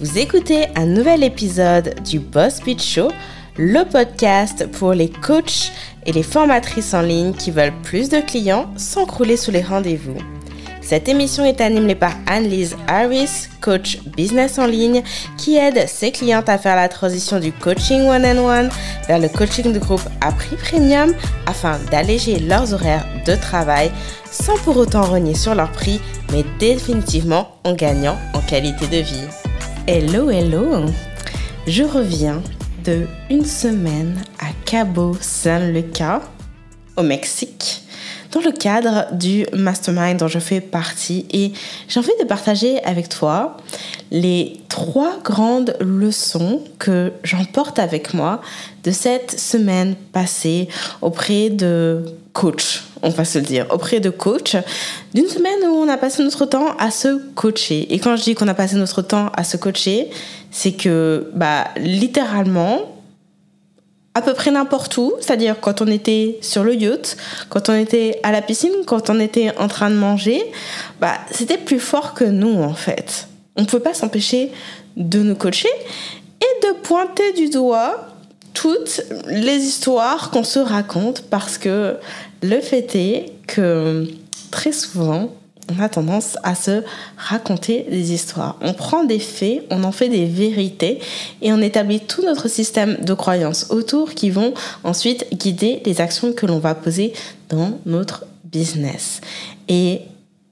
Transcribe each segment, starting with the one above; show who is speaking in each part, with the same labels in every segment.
Speaker 1: Vous écoutez un nouvel épisode du Boss Beat Show, le podcast pour les coachs et les formatrices en ligne qui veulent plus de clients sans crouler sous les rendez-vous. Cette émission est animée par Anne-Lise Harris, coach business en ligne, qui aide ses clientes à faire la transition du coaching one-on-one vers le coaching de groupe à prix premium afin d'alléger leurs horaires de travail sans pour autant renier sur leur prix, mais définitivement en gagnant en qualité de vie. Hello, hello! Je reviens de une semaine à Cabo San Lucas, au Mexique, dans le cadre du mastermind dont je fais partie. Et j'ai envie de partager avec toi les trois grandes leçons que j'emporte avec moi de cette semaine passée auprès de coachs, on va se le dire, auprès de coachs, d'une semaine où on a passé notre temps à se coacher. Et quand je dis qu'on a passé notre temps à se coacher, c'est que, bah, littéralement, à peu près n'importe où, c'est-à-dire quand on était sur le yacht, quand on était à la piscine, quand on était en train de manger, bah, c'était plus fort que nous en fait. On ne peut pas s'empêcher de nous coacher et de pointer du doigt toutes les histoires qu'on se raconte parce que le fait est que très souvent, on a tendance à se raconter des histoires. On prend des faits, on en fait des vérités et on établit tout notre système de croyances autour qui vont ensuite guider les actions que l'on va poser dans notre business. Et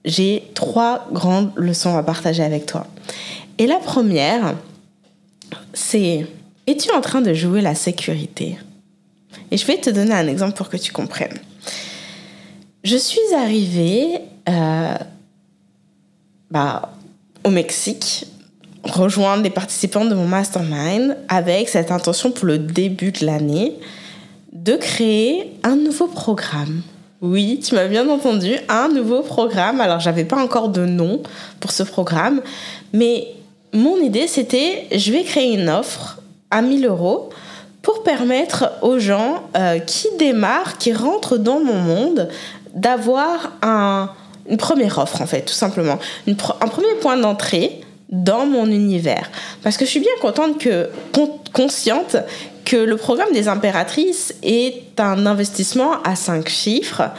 Speaker 1: j'ai trois grandes leçons à partager avec toi. Et la première, c'est es-tu en train de jouer la sécurité? Et je vais te donner un exemple pour que tu comprennes. Je suis arrivée euh, bah, au Mexique rejoindre les participants de mon mastermind avec cette intention pour le début de l'année de créer un nouveau programme. Oui, tu m'as bien entendu, un nouveau programme. Alors, j'avais pas encore de nom pour ce programme, mais mon idée c'était je vais créer une offre à 1000 euros pour permettre aux gens euh, qui démarrent, qui rentrent dans mon monde, d'avoir un, une première offre en fait, tout simplement. un premier point d'entrée dans mon univers. Parce que je suis bien contente que, consciente que le programme des impératrices est un investissement à 5 chiffres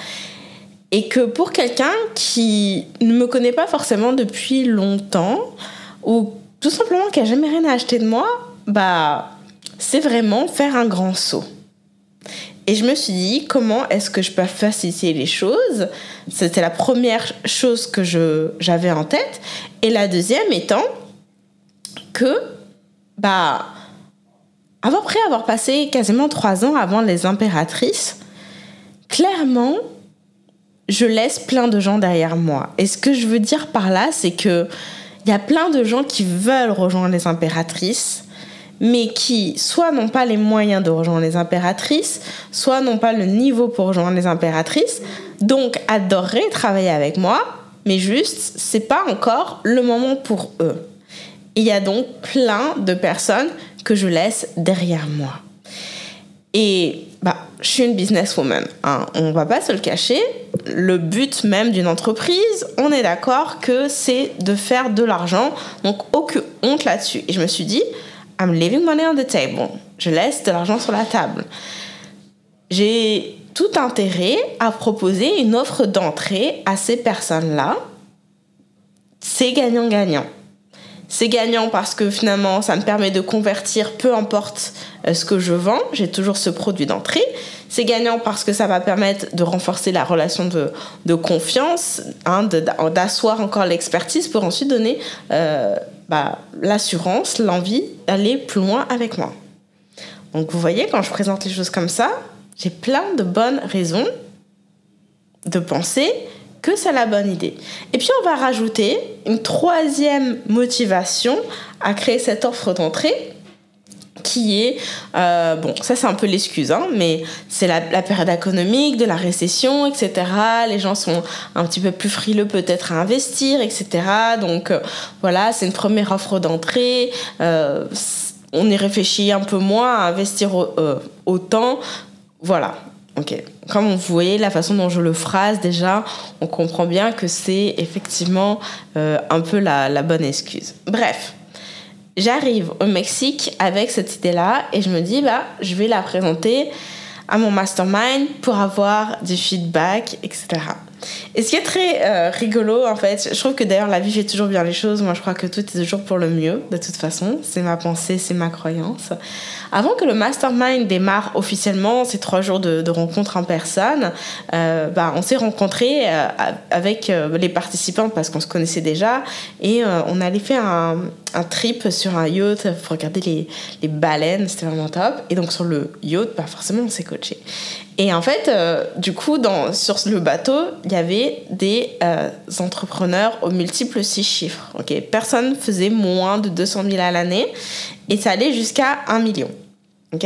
Speaker 1: et que pour quelqu'un qui ne me connaît pas forcément depuis longtemps ou tout simplement qui a jamais rien à acheter de moi, bah c'est vraiment faire un grand saut. Et je me suis dit, comment est-ce que je peux faciliter les choses? C'était la première chose que j'avais en tête. Et la deuxième étant que, bah, après avoir passé quasiment trois ans avant les impératrices, clairement, je laisse plein de gens derrière moi. Et ce que je veux dire par là, c'est que il y a plein de gens qui veulent rejoindre les impératrices, mais qui soit n'ont pas les moyens de rejoindre les impératrices, soit n'ont pas le niveau pour rejoindre les impératrices, donc adoreraient travailler avec moi, mais juste, c'est pas encore le moment pour eux. Il y a donc plein de personnes que je laisse derrière moi. Et bah, je suis une businesswoman, hein. on va pas se le cacher. Le but même d'une entreprise, on est d'accord que c'est de faire de l'argent, donc aucune honte là-dessus. Et je me suis dit, I'm leaving money on the table. Je laisse de l'argent sur la table. J'ai tout intérêt à proposer une offre d'entrée à ces personnes-là. C'est gagnant-gagnant. C'est gagnant parce que finalement, ça me permet de convertir peu importe euh, ce que je vends. J'ai toujours ce produit d'entrée. C'est gagnant parce que ça va permettre de renforcer la relation de, confiance, hein, d'asseoir encore l'expertise pour ensuite donner euh, bah, l'assurance, l'envie d'aller plus loin avec moi. Donc vous voyez, quand je présente les choses comme ça, j'ai plein de bonnes raisons de penser que c'est la bonne idée. Et puis on va rajouter une troisième motivation à créer cette offre d'entrée qui est, euh, bon, ça c'est un peu l'excuse, hein, mais c'est la, période économique, de la récession, etc. Les gens sont un petit peu plus frileux peut-être à investir, etc. Donc euh, voilà, c'est une première offre d'entrée. Euh, on y réfléchit un peu moins à investir autant. Voilà. Ok. Comme vous voyez la façon dont je le phrase déjà, on comprend bien que c'est effectivement un peu la, la bonne excuse. Bref, j'arrive au Mexique avec cette idée-là et je me dis, bah, je vais la présenter à mon mastermind pour avoir du feedback, etc. Et ce qui est très euh, rigolo, en fait, je trouve que d'ailleurs la vie fait toujours bien les choses. Moi, je crois que tout est toujours pour le mieux, de toute façon. C'est ma pensée, c'est ma croyance. Avant que le mastermind démarre officiellement, ces trois jours de, de rencontres en personne, euh, bah, on s'est rencontrés euh, avec les participants parce qu'on se connaissait déjà et on allait faire un, un, trip sur un yacht pour regarder les, les baleines, c'était vraiment top. Et donc sur le yacht, bah, forcément, on s'est coaché. Et en fait, euh, du coup, sur le bateau, il y avait des euh, entrepreneurs aux multiples six chiffres. ok? Personne faisait moins de 200 000 à l'année et ça allait jusqu'à 1 million. ok?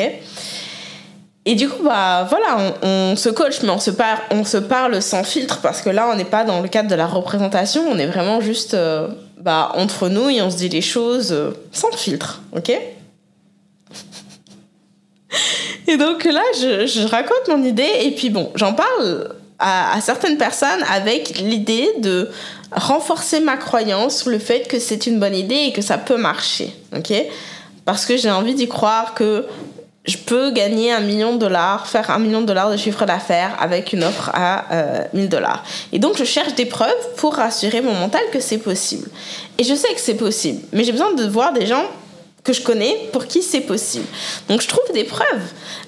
Speaker 1: Et du coup, bah voilà, on, se coach, mais on se, parle, sans filtre parce que là, on n'est pas dans le cadre de la représentation, on est vraiment juste euh, bah, entre nous et on se dit les choses sans filtre. ok? et donc là, je, raconte mon idée et puis bon, j'en parle à, à, certaines personnes avec l'idée de renforcer ma croyance sur le fait que c'est une bonne idée et que ça peut marcher, ok? Parce que j'ai envie d'y croire que je peux gagner un million de dollars, faire un million de dollars de chiffre d'affaires avec une offre à euh, 1000 dollars. Et donc, je cherche des preuves pour rassurer mon mental que c'est possible. Et je sais que c'est possible, mais j'ai besoin de voir des gens que je connais pour qui c'est possible. Donc je trouve des preuves.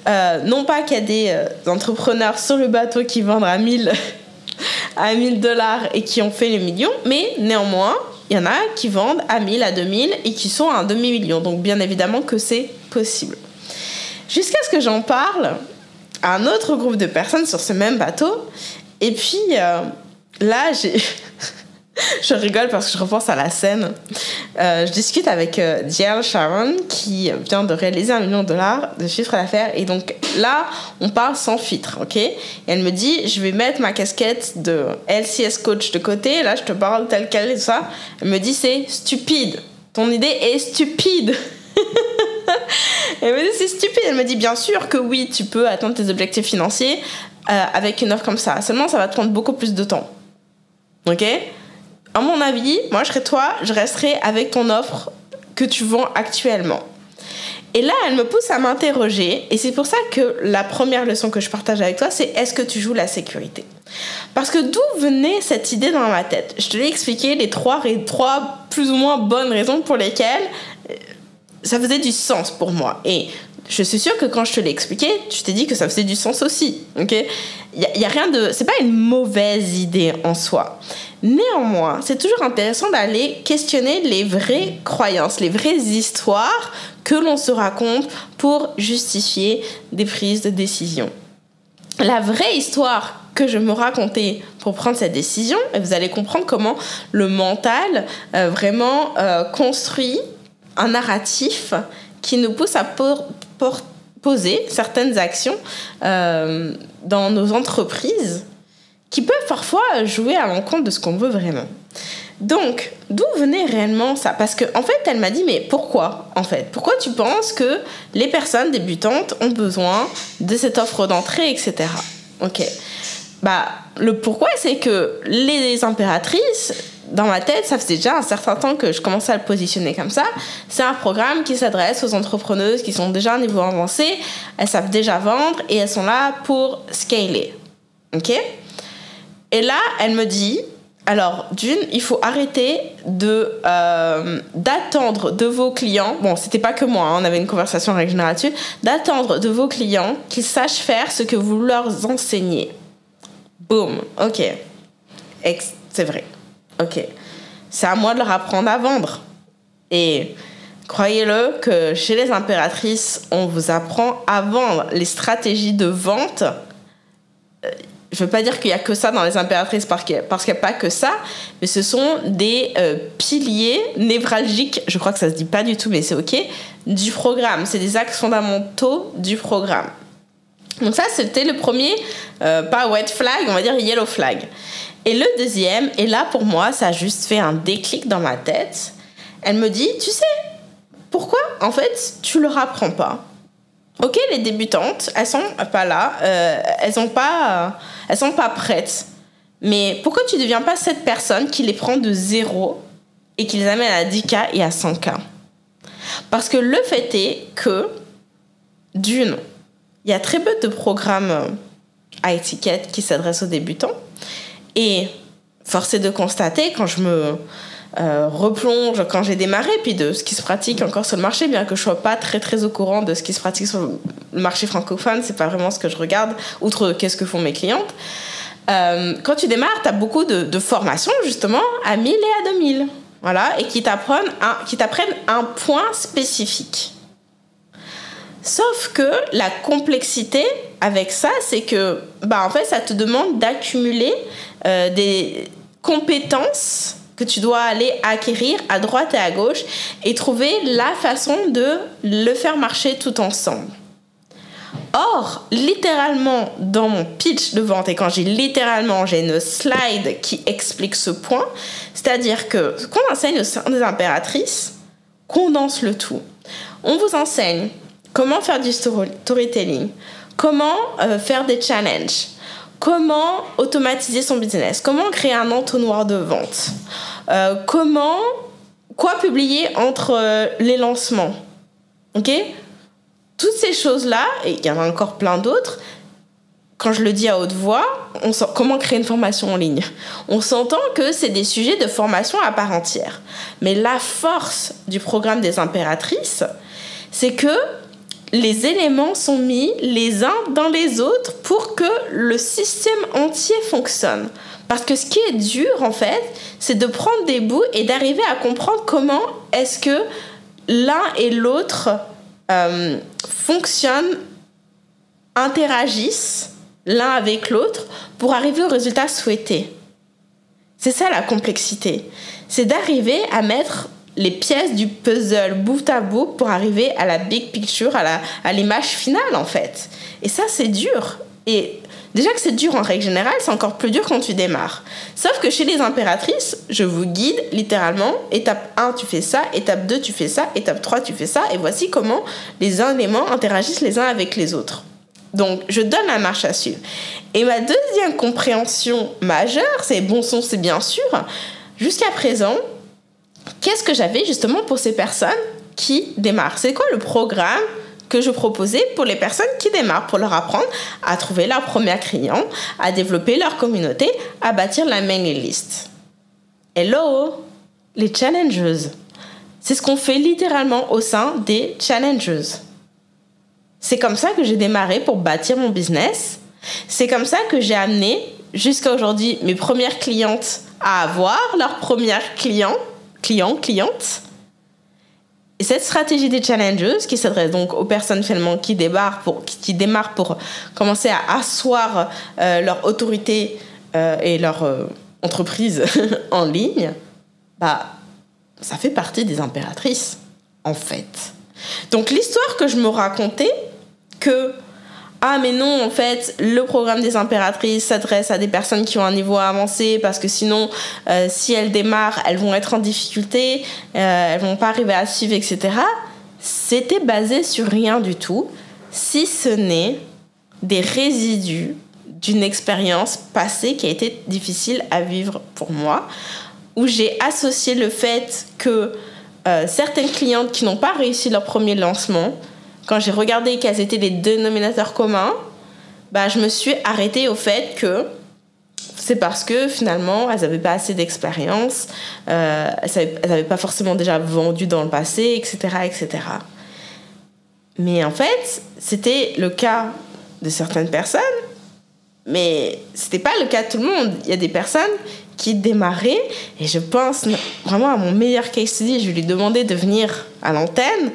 Speaker 1: Euh, non pas qu'il y a des euh, entrepreneurs sur le bateau qui vendent à 1000 à 1000 dollars et qui ont fait les millions, mais néanmoins, il y en a qui vendent à 1000, à 2000 et qui sont à un demi-million. Donc bien évidemment que c'est possible. Jusqu'à ce que j'en parle à un autre groupe de personnes sur ce même bateau. Et puis euh, là, j'ai... je rigole parce que je repense à la scène. Euh, je discute avec euh, Jill Sharon qui vient de réaliser un million de dollars de chiffre d'affaires. Et donc là, on parle sans filtre, ok? Et elle me dit, je vais mettre ma casquette de LCS coach de côté. Là, je te parle tel quel et tout ça. Elle me dit, c'est stupide. Ton idée est stupide. elle me dit, c'est stupide. Elle me dit, bien sûr que oui, tu peux atteindre tes objectifs financiers euh, avec une offre comme ça. Seulement, ça va te prendre beaucoup plus de temps. Ok? À mon avis, moi je serais toi, je resterai avec ton offre que tu vends actuellement. Et là, elle me pousse à m'interroger, et c'est pour ça que la première leçon que je partage avec toi, c'est est-ce que tu joues la sécurité? Parce que d'où venait cette idée dans ma tête? Je te l'ai expliqué les trois, trois plus ou moins bonnes raisons pour lesquelles euh, ça faisait du sens pour moi. Je suis sûre que quand je te l'ai expliqué, tu t'es dit que ça faisait du sens aussi. Ok? Il y, y, a rien de. C'est pas une mauvaise idée en soi. Néanmoins, c'est toujours intéressant d'aller questionner les vraies croyances, les vraies histoires que l'on se raconte pour justifier des prises de décision. La vraie histoire que je me racontais pour prendre cette décision, et vous allez comprendre comment le mental euh, vraiment euh, construit un narratif qui nous pousse à poser certaines actions euh, dans nos entreprises qui peuvent parfois jouer à l'encontre de ce qu'on veut vraiment. Donc, d'où venait réellement ça? Parce qu'en en fait, elle m'a dit, mais pourquoi En fait, pourquoi tu penses que les personnes débutantes ont besoin de cette offre d'entrée, etc. Ok. Bah, le pourquoi, c'est que les impératrices, dans ma tête, ça faisait déjà un certain temps que je commençais à le positionner comme ça. C'est un programme qui s'adresse aux entrepreneuses qui sont déjà à un niveau avancé, elles savent déjà vendre et elles sont là pour scaler. Ok? Et là, elle me dit, alors, d'une, il faut arrêter de euh, d'attendre de vos clients. Bon, c'était pas que moi, hein, on avait une conversation en règle là-dessus. D'attendre de vos clients qu'ils sachent faire ce que vous leur enseignez. Boum. Ok. C'est vrai. Ok. C'est à moi de leur apprendre à vendre. Et croyez-le que chez les impératrices, on vous apprend à vendre les stratégies de vente je veux pas dire qu'il y a que ça dans les impératrices parce qu'il n'y a, pas que ça, mais ce sont des euh, piliers névralgiques, je crois que ça se dit pas du tout, mais c'est ok, du programme. C'est des axes fondamentaux du programme. Donc ça, c'était le premier, euh, pas white flag, on va dire yellow flag. Et le deuxième, et là pour moi, ça a juste fait un déclic dans ma tête. Elle me dit, tu sais, pourquoi en fait tu leur apprends pas? Ok, les débutantes, elles sont pas là, euh, elles sont pas, euh, elles sont pas prêtes. Mais pourquoi tu deviens pas cette personne qui les prend de zéro et qui les amène à 10K et à 100K Parce que le fait est que, d'une, il y a très peu de programmes à étiquette qui s'adressent aux débutants. Et force est de constater, quand je me euh, replonge, quand j'ai démarré, puis de ce qui se pratique encore sur le marché, bien que je sois pas très très au courant de ce qui se pratique sur le marché francophone, c'est pas vraiment ce que je regarde, outre qu'est-ce que font mes clientes. Euh, quand tu démarres, tu as beaucoup de, de, formations justement à 1000 et à 2000. Voilà, et qui t'apprennent un, qui t'apprennent un point spécifique. Sauf que la complexité avec ça, c'est que bah, en fait, ça te demande d'accumuler euh, des compétences que tu dois aller acquérir à droite et à gauche et trouver la façon de le faire marcher tout ensemble. Or, littéralement, dans mon pitch de vente, et quand j'ai littéralement, j'ai une slide qui explique ce point, c'est-à-dire que ce qu'on enseigne au sein des impératrices condense le tout. On vous enseigne comment faire du storytelling, comment euh, faire des challenges, comment automatiser son business, comment créer un entonnoir de vente, euh, comment, quoi publier entre euh, les lancements? Ok? Toutes ces choses-là, et il y en a encore plein d'autres, quand je le dis à haute voix, on sent, comment créer une formation en ligne? On s'entend que c'est des sujets de formation à part entière. Mais la force du programme des impératrices, c'est que les éléments sont mis les uns dans les autres pour que le système entier fonctionne. Parce que ce qui est dur, en fait, c'est de prendre des bouts et d'arriver à comprendre comment est-ce que l'un et l'autre euh, fonctionnent, interagissent l'un avec l'autre pour arriver au résultat souhaité. C'est ça la complexité. C'est d'arriver à mettre les pièces du puzzle bout à bout pour arriver à la big picture, à l'image finale en fait. Et ça c'est dur. Et déjà que c'est dur en règle générale, c'est encore plus dur quand tu démarres. Sauf que chez les impératrices, je vous guide littéralement, étape 1 tu fais ça, étape 2 tu fais ça, étape 3 tu fais ça, et voici comment les éléments interagissent les uns avec les autres. Donc, je donne la marche à suivre. Et ma deuxième compréhension majeure, c'est bon son, c'est bien sûr. Jusqu'à présent, qu'est-ce que j'avais justement pour ces personnes qui démarrent? C'est quoi le programme que je proposais pour les personnes qui démarrent, pour leur apprendre à trouver leur premier client, à développer leur communauté, à bâtir la mailing list. Hello, les challengers. C'est ce qu'on fait littéralement au sein des challengers. C'est comme ça que j'ai démarré pour bâtir mon business. C'est comme ça que j'ai amené jusqu'à aujourd'hui mes premières clientes à avoir leurs premières clients clients, clientes. Et cette stratégie des challengers, qui s'adresse donc aux personnes finalement qui démarrent pour, qui démarrent pour commencer à asseoir euh, leur autorité euh, et leur euh, entreprise en ligne, bah, ça fait partie des impératrices, en fait. Donc l'histoire que je me racontais, que ah mais non, en fait, le programme des impératrices s'adresse à des personnes qui ont un niveau avancé parce que sinon, euh, si elles démarrent, elles vont être en difficulté, euh, elles vont pas arriver à suivre, etc. C'était basé sur rien du tout, si ce n'est des résidus d'une expérience passée qui a été difficile à vivre pour moi, où j'ai associé le fait que euh, certaines clientes qui n'ont pas réussi leur premier lancement, quand j'ai regardé quels étaient les dénominateurs communs, bah, je me suis arrêtée au fait que c'est parce que finalement, elles n'avaient pas assez d'expérience, euh, elles n'avaient pas forcément déjà vendu dans le passé, etc. etc. Mais en fait, c'était le cas de certaines personnes, mais c'était pas le cas de tout le monde. Il y a des personnes qui démarraient, et je pense vraiment à mon meilleur case study, je lui ai demandé de venir à l'antenne,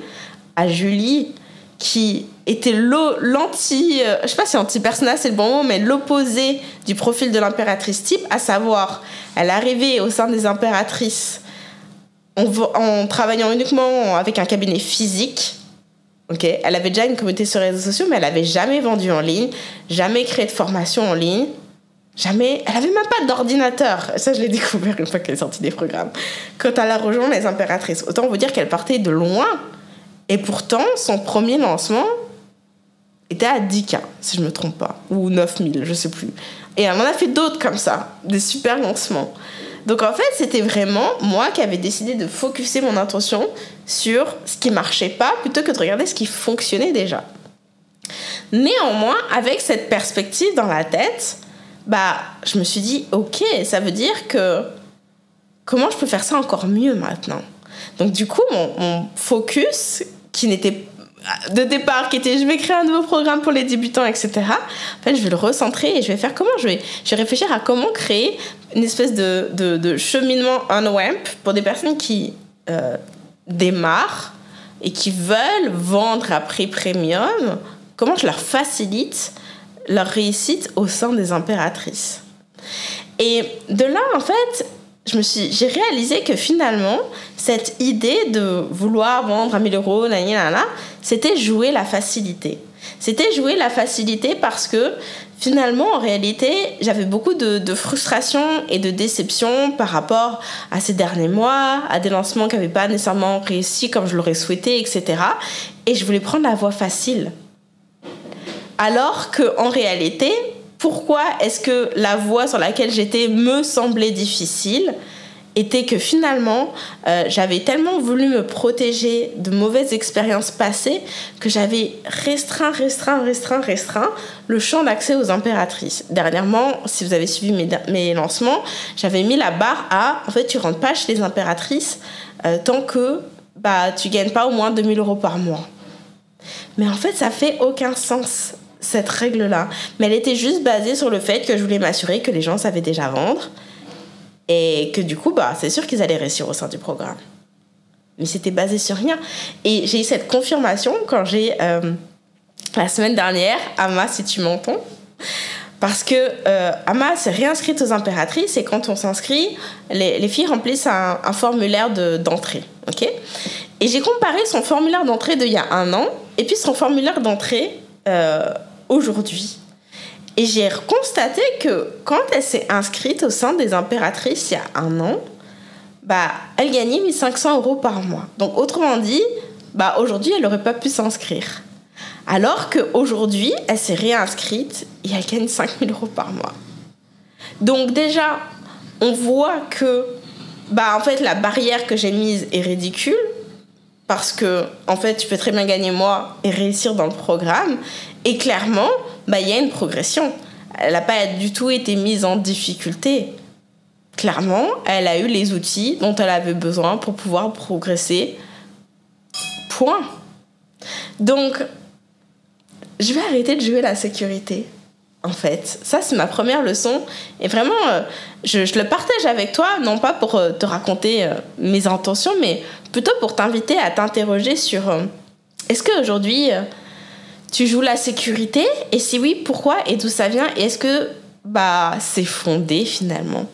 Speaker 1: à Julie, qui était l'anti, euh, je sais pas si anti-personnage c'est le bon mot, mais l'opposé du profil de l'impératrice type, à savoir, elle arrivait au sein des impératrices en, travaillant uniquement avec un cabinet physique. ok? Elle avait déjà une communauté sur les réseaux sociaux, mais elle n'avait jamais vendu en ligne, jamais créé de formation en ligne, jamais. Elle avait même pas d'ordinateur. Ça, je l'ai découvert une fois qu'elle est sortie des programmes. Quand elle a rejoint les impératrices, autant vous dire qu'elle partait de loin et pourtant, son premier lancement était à 10K, si je ne me trompe pas, ou 9000, je ne sais plus. Et elle en a fait d'autres comme ça, des super lancements. Donc en fait, c'était vraiment moi qui avais décidé de focuser mon attention sur ce qui marchait pas plutôt que de regarder ce qui fonctionnait déjà. Néanmoins, avec cette perspective dans la tête, bah, je me suis dit, ok, ça veut dire que comment je peux faire ça encore mieux maintenant? Donc du coup, mon, mon focus, qui n'était de départ qui était je vais créer un nouveau programme pour les débutants, etc. En fait, je vais le recentrer et je vais faire comment? Je vais, je vais réfléchir à comment créer une espèce de, de, de cheminement on-web pour des personnes qui euh, démarrent et qui veulent vendre à prix premium. Comment je leur facilite leur réussite au sein des impératrices. Et de là, en fait, je me suis, j'ai réalisé que finalement, cette idée de vouloir vendre à 1000 euros, c'était jouer la facilité. C'était jouer la facilité parce que finalement, en réalité, j'avais beaucoup de, de, frustration et de déception par rapport à ces derniers mois, à des lancements qui n'avaient pas nécessairement réussi comme je l'aurais souhaité, etc. Et je voulais prendre la voie facile. Alors qu'en réalité, pourquoi est-ce que la voie sur laquelle j'étais me semblait difficile était que finalement, euh, j'avais tellement voulu me protéger de mauvaises expériences passées que j'avais restreint, restreint, restreint, restreint le champ d'accès aux impératrices. Dernièrement, si vous avez suivi mes, mes lancements, j'avais mis la barre à, en fait, tu rentres pas chez les impératrices euh, tant que bah, tu gagnes pas au moins 2000 euros par mois. Mais en fait, ça fait aucun sens cette règle-là. Mais elle était juste basée sur le fait que je voulais m'assurer que les gens savaient déjà vendre et que du coup, bah, c'est sûr qu'ils allaient réussir au sein du programme. Mais c'était basé sur rien. Et j'ai eu cette confirmation quand j'ai, euh, la semaine dernière, Ama, si tu m'entends, parce que euh, Ama s'est réinscrite aux impératrices et quand on s'inscrit, les, les, filles remplissent un, un formulaire d'entrée. et j'ai comparé son formulaire d'entrée d'il y a un an et puis son formulaire d'entrée euh, aujourd'hui. Et j'ai constaté que quand elle s'est inscrite au sein des impératrices il y a un an, bah, elle gagnait 1500 euros par mois. Donc, autrement dit, bah, aujourd'hui, elle n'aurait pas pu s'inscrire. Alors qu'aujourd'hui, elle s'est réinscrite et elle gagne 5000 euros par mois. Donc, déjà, on voit que bah, en fait, la barrière que j'ai mise est ridicule parce que en fait tu peux très bien gagner moi et réussir dans le programme. Et clairement bah il y a une progression. Elle n'a pas du tout été mise en difficulté. Clairement elle a eu les outils dont elle avait besoin pour pouvoir progresser. Point. Donc je vais arrêter de jouer la sécurité en fait. Ça, c'est ma première leçon. Et vraiment, euh, je, le partage avec toi, non pas pour euh, te raconter euh, mes intentions, mais plutôt pour t'inviter à t'interroger sur est-ce qu'aujourd'hui, tu joues la sécurité? Et si oui, pourquoi? Et d'où ça vient? Et est-ce que bah, c'est fondé finalement?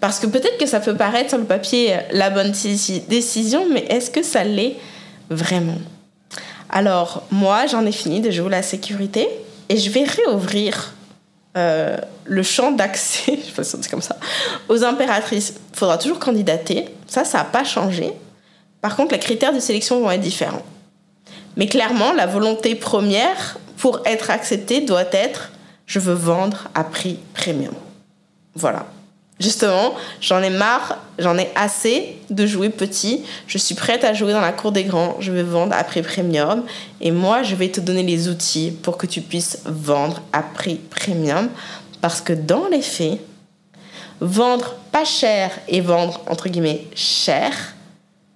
Speaker 1: Parce que peut-être que ça peut paraître sur le papier la bonne décision, mais est-ce que ça l'est vraiment? Alors, moi, j'en ai fini de jouer la sécurité et je vais réouvrir euh, le champ d'accès, je sais comme ça, aux impératrices. Il faudra toujours candidater. Ça, ça n'a pas changé. Par contre, les critères de sélection vont être différents. Mais clairement, la volonté première pour être accepté doit être je veux vendre à prix premium. Voilà. Justement, j'en ai marre, j'en ai assez de jouer petit. Je suis prête à jouer dans la cour des grands. Je vais vendre à prix premium. Et moi, je vais te donner les outils pour que tu puisses vendre à prix premium. Parce que dans les faits, vendre pas cher et vendre entre guillemets cher,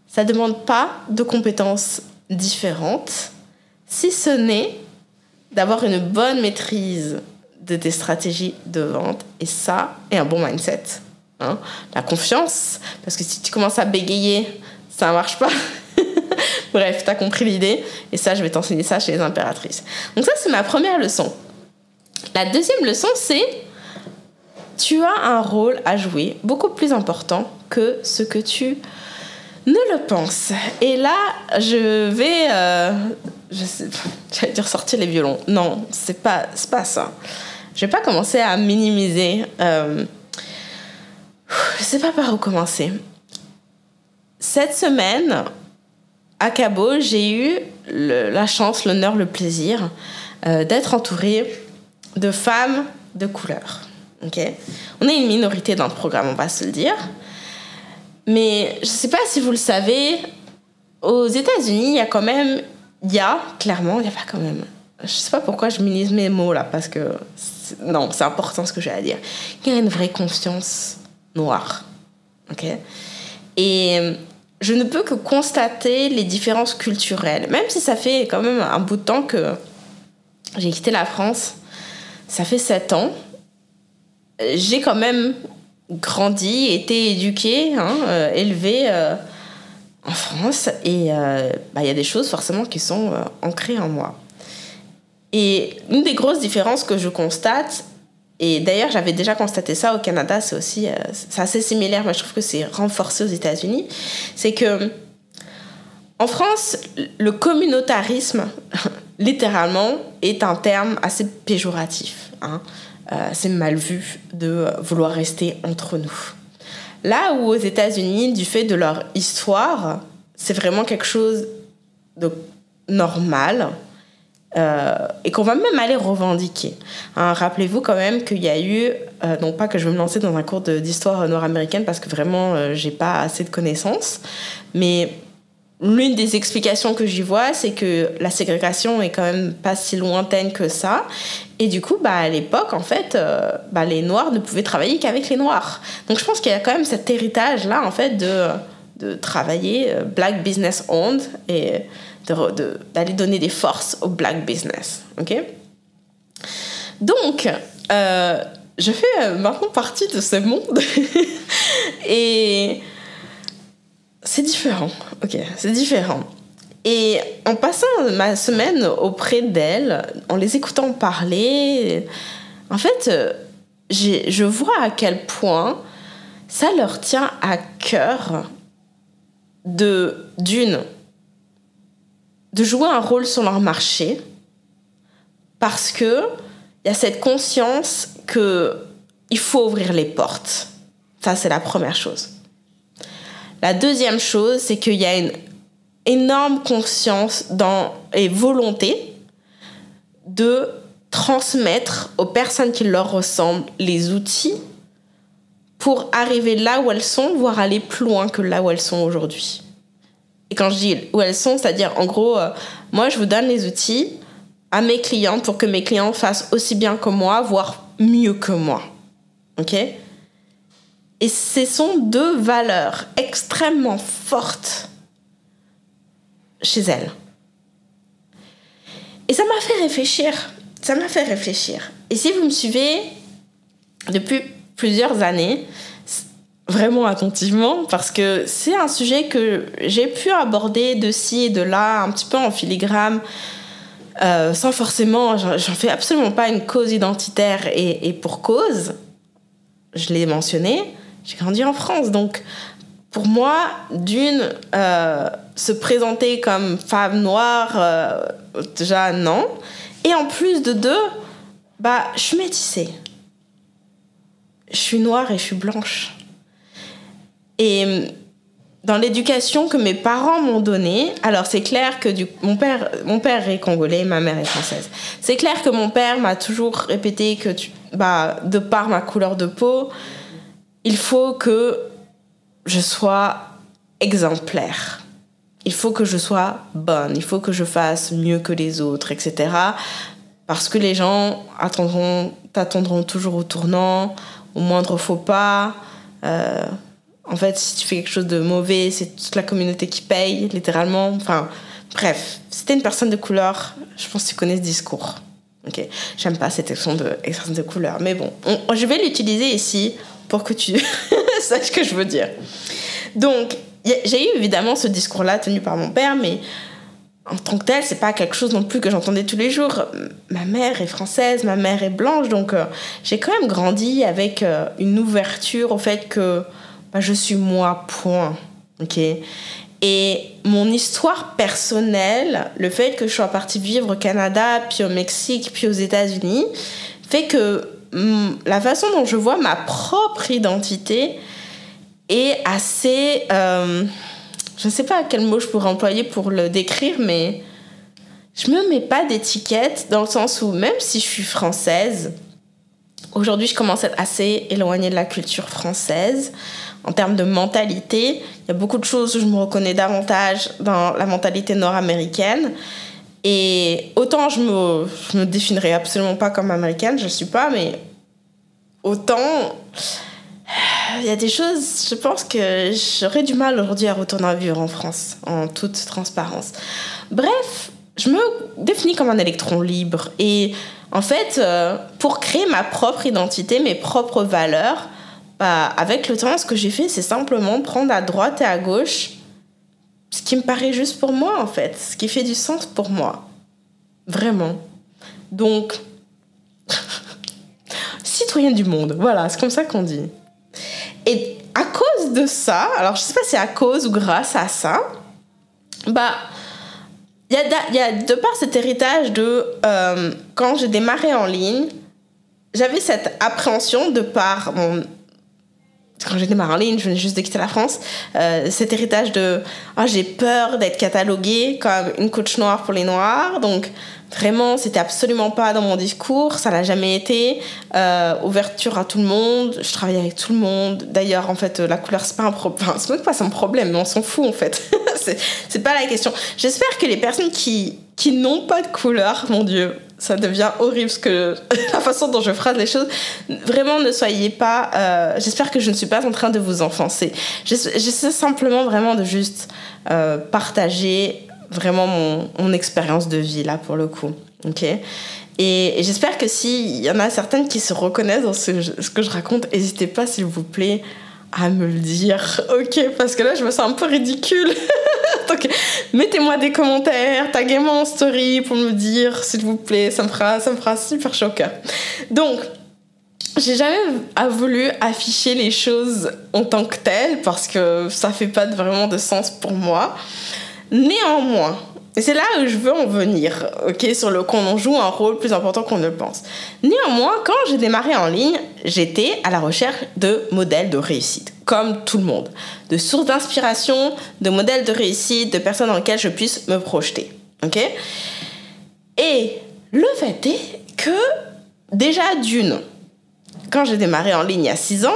Speaker 1: ça ne demande pas de compétences différentes, si ce n'est d'avoir une bonne maîtrise de tes stratégies de vente et ça et un bon mindset. Hein. La confiance, parce que si tu commences à bégayer, ça ne marche pas. Bref, tu as compris l'idée et ça, je vais t'enseigner ça chez les impératrices. Donc ça, c'est ma première leçon. La deuxième leçon, c'est tu as un rôle à jouer beaucoup plus important que ce que tu ne le pense. Et là, je vais, euh, je j'allais dire sortir les violons. Non, c'est pas, pas ça je vais pas commencer à minimiser. Euh, je sais pas par où commencer. Cette semaine, à Cabo, j'ai eu la chance, l'honneur, le plaisir euh, d'être entourée de femmes de couleur. On est une minorité dans le programme, on va se le dire. Mais je ne sais pas si vous le savez, aux États-Unis, il y a quand même, il y a clairement, il n'y a pas quand même. Je ne sais pas pourquoi je minimise mes mots là, parce que non, c'est important ce que j'ai à dire. Il y a une vraie conscience noire, ok? Et je ne peux que constater les différences culturelles, même si ça fait quand même un bout de temps que j'ai quitté la France. Ça fait sept ans. J'ai quand même grandi, été éduquée, hein, euh, élevée euh, en France. Et euh, bah, il y a des choses forcément qui sont ancrées en moi. Et une des grosses différences que je constate, et d'ailleurs j'avais déjà constaté ça au Canada, c'est aussi c'est assez similaire, mais je trouve que c'est renforcé aux États-Unis, c'est que en France, le communautarisme, littéralement, est un terme assez péjoratif. Hein. Euh, c'est mal vu de vouloir rester entre nous. Là où aux États-Unis, du fait de leur histoire, c'est vraiment quelque chose de normal euh, et qu'on va même aller revendiquer. Hein, rappelez-vous quand même qu'il y a eu, euh, non pas que je vais me lancer dans un cours d'histoire nord-américaine parce que vraiment j'ai pas assez de connaissances, mais l'une des explications que j'y vois, c'est que la ségrégation est quand même pas si lointaine que ça. Et du coup, bah, à l'époque, en fait, euh, bah, les Noirs ne pouvaient travailler qu'avec les Noirs. Donc je pense qu'il y a quand même cet héritage-là, en fait, de, de travailler euh, black business owned et d'aller de, donner des forces au black business. OK? Donc, euh, je fais maintenant partie de ce monde. et c'est différent. Ok, c'est différent. Et en passant ma semaine auprès d'elles, en les écoutant parler, en fait, je vois à quel point ça leur tient à cœur de d'une de jouer un rôle sur leur marché parce que il y a cette conscience que il faut ouvrir les portes. Ça c'est la première chose. La deuxième chose, c'est qu'il y a une énorme conscience et volonté de transmettre aux personnes qui leur ressemblent les outils pour arriver là où elles sont, voire aller plus loin que là où elles sont aujourd'hui. Quand je dis où elles sont, c'est-à-dire en gros, euh, moi je vous donne les outils à mes clients pour que mes clients fassent aussi bien que moi, voire mieux que moi. OK? Et ce sont deux valeurs extrêmement fortes chez elle. Et ça m'a fait réfléchir. Ça m'a fait réfléchir. Et si vous me suivez depuis plusieurs années, vraiment attentivement, parce que c'est un sujet que j'ai pu aborder de ci et de là, un petit peu en filigrane, euh, sans forcément, j'en fais absolument pas une cause identitaire et, pour cause, je l'ai mentionné, j'ai grandi en France, donc pour moi, d'une, euh, se présenter comme femme noire, euh, déjà non. Et en plus de deux, bah, je suis métissée. Je suis noire et je suis blanche. Et dans l'éducation que mes parents m'ont donnée, alors c'est clair que mon, père, mon père est congolais, ma mère est française. C'est clair que mon père m'a toujours répété que, bah, de par ma couleur de peau, il faut que je sois exemplaire. Il faut que je sois bonne, il faut que je fasse mieux que les autres, etc. Parce que les gens attendront, t'attendront toujours au tournant, au moindre faux pas. Euh, en fait, si tu fais quelque chose de mauvais, c'est toute la communauté qui paye, littéralement. Enfin, bref, si t'es une personne de couleur, je pense que tu connais ce discours. Ok, j'aime pas cette expression de, de couleur, mais bon, je vais l'utiliser ici pour que tu saches ce que je veux dire. Donc, j'ai eu évidemment ce discours-là tenu par mon père, mais en tant que tel, c'est pas quelque chose non plus que j'entendais tous les jours. Ma mère est française, ma mère est blanche, donc euh, j'ai quand même grandi avec euh, une ouverture au fait que bah, je suis moi, point. Et mon histoire personnelle, le fait que je sois partie vivre au Canada, puis au Mexique, puis aux États-Unis, fait que la façon dont je vois ma propre identité est assez... Euh, je ne sais pas quel mot je pourrais employer pour le décrire, mais je me mets pas d'étiquette dans le sens où même si je suis française, aujourd'hui, je commence à être assez éloignée de la culture française. En termes de mentalité, il y a beaucoup de choses où je me reconnais davantage dans la mentalité nord-américaine. Et autant je me, je me définirais absolument pas comme américaine, je ne suis pas, mais autant il y a des choses, je pense que j'aurais du mal aujourd'hui à retourner à vivre en France, en toute transparence. Bref, je me définis comme un électron libre. Et en fait, euh, pour créer ma propre identité, mes propres valeurs, bah, avec le temps, ce que j'ai fait, c'est simplement prendre à droite et à gauche ce qui me paraît juste pour moi, en fait, ce qui fait du sens pour moi. Vraiment. Donc, citoyenne du monde, voilà, c'est comme ça qu'on dit. Et à cause de ça, alors je sais pas si c'est à cause ou grâce à ça, bah, il y y a de par cet héritage de euh, quand j'ai démarré en ligne, j'avais cette appréhension de par mon quand en ligne, je venais juste de quitter la France, euh, cet héritage de ah, j'ai peur d'être cataloguée comme une coach noire pour les noirs. Donc, vraiment, c'était absolument pas dans mon discours, ça n'a jamais été. Euh, ouverture à tout le monde, je travaillais avec tout le monde. D'ailleurs, en fait, la couleur, c'est pas un problème. Enfin, c'est même pas son problème, mais on s'en fout, en fait. c'est pas la question. J'espère que les personnes qui, qui n'ont pas de couleur, mon Dieu, ça devient horrible parce que la façon dont je phrase les choses. Vraiment, ne soyez pas. Euh, j'espère que je ne suis pas en train de vous enfoncer. J'essaie simplement vraiment de juste euh, partager vraiment mon, expérience de vie là pour le coup. Ok? Et, j'espère que s'il y en a certaines qui se reconnaissent dans ce, ce que je raconte, n'hésitez pas s'il vous plaît à me le dire. Ok, parce que là je me sens un peu ridicule. Donc, mettez-moi des commentaires, taguez-moi en story pour me dire, s'il vous plaît, ça me fera, ça me fera super chaud Donc, j'ai jamais voulu afficher les choses en tant que telles parce que ça fait pas vraiment de sens pour moi. Néanmoins, et c'est là où je veux en venir, ok, sur le qu'on joue un rôle plus important qu'on ne le pense. Néanmoins, quand j'ai démarré en ligne, j'étais à la recherche de modèles de réussite, comme tout le monde, de sources d'inspiration, de modèles de réussite, de personnes dans lesquelles je puisse me projeter, ok. Et le fait est que déjà d'une, quand j'ai démarré en ligne il y a 6 ans,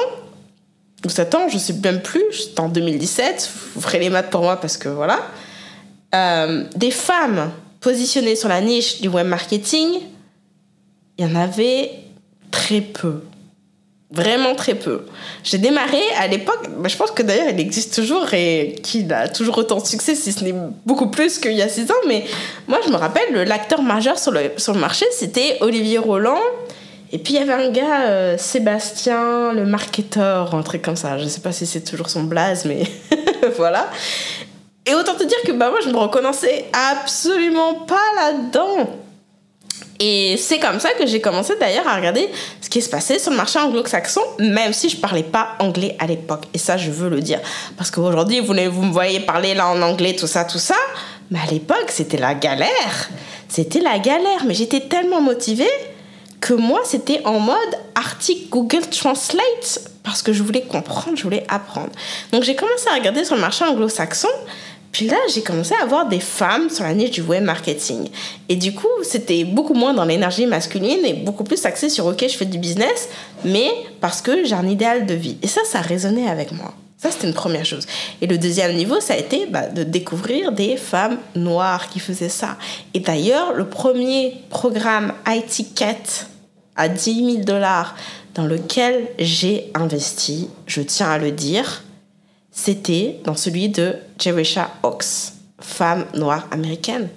Speaker 1: ou 7 ans, je sais même plus, c'était en 2017, vous ferez les maths pour moi parce que voilà. Euh, des femmes positionnées sur la niche du web marketing, il y en avait très peu. Vraiment très peu. J'ai démarré à l'époque, bah, je pense que d'ailleurs il existe toujours et qu'il a toujours autant de succès, si ce n'est beaucoup plus qu'il y a 6 ans, mais moi je me rappelle, l'acteur majeur sur le, sur le marché, c'était Olivier Roland. Et puis il y avait un gars, euh, Sébastien, le marketeur, un truc comme ça. Je ne sais pas si c'est toujours son blaze, mais voilà. Et autant te dire que bah, moi, je me reconnaissais absolument pas là-dedans. Et c'est comme ça que j'ai commencé d'ailleurs à regarder ce qui se passait sur le marché anglo-saxon, même si je parlais pas anglais à l'époque. Et ça, je veux le dire. Parce qu'aujourd'hui, vous, vous me voyez parler là en anglais, tout ça, tout ça. Mais à l'époque, c'était la galère. C'était la galère. Mais j'étais tellement motivée que moi, c'était en mode article Google Translate. Parce que je voulais comprendre, je voulais apprendre. Donc j'ai commencé à regarder sur le marché anglo-saxon. Puis là, j'ai commencé à avoir des femmes sur la niche du web marketing. Et du coup, c'était beaucoup moins dans l'énergie masculine et beaucoup plus axé sur OK, je fais du business, mais parce que j'ai un idéal de vie. Et ça, ça résonnait avec moi. Ça, c'était une première chose. Et le deuxième niveau, ça a été bah, de découvrir des femmes noires qui faisaient ça. Et d'ailleurs, le premier programme iTicket à 10 000 dollars dans lequel j'ai investi, je tiens à le dire, c'était dans celui de Jerusha Ox, femme noire américaine.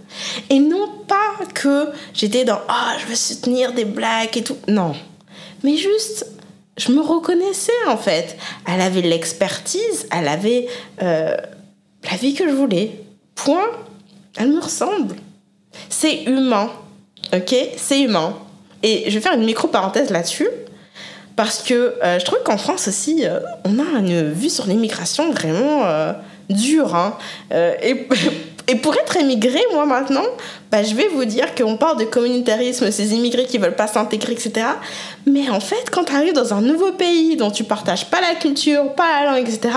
Speaker 1: Et non pas que j'étais dans ah je veux soutenir des blacks et tout. Non, mais juste je me reconnaissais en fait. Elle avait l'expertise, elle avait euh, la vie que je voulais. Point. Elle me ressemble. C'est humain, ok? C'est humain. Et je vais faire une micro parenthèse là-dessus parce que euh, je trouve qu'en France aussi, euh, on a une vue sur l'immigration vraiment euh, dure. Hein. et, pour être émigré, moi maintenant, bah, je vais vous dire qu'on parle de communautarisme, ces immigrés qui veulent pas s'intégrer, etc. Mais en fait, quand tu arrives dans un nouveau pays dont tu partages pas la culture, pas la langue, etc.,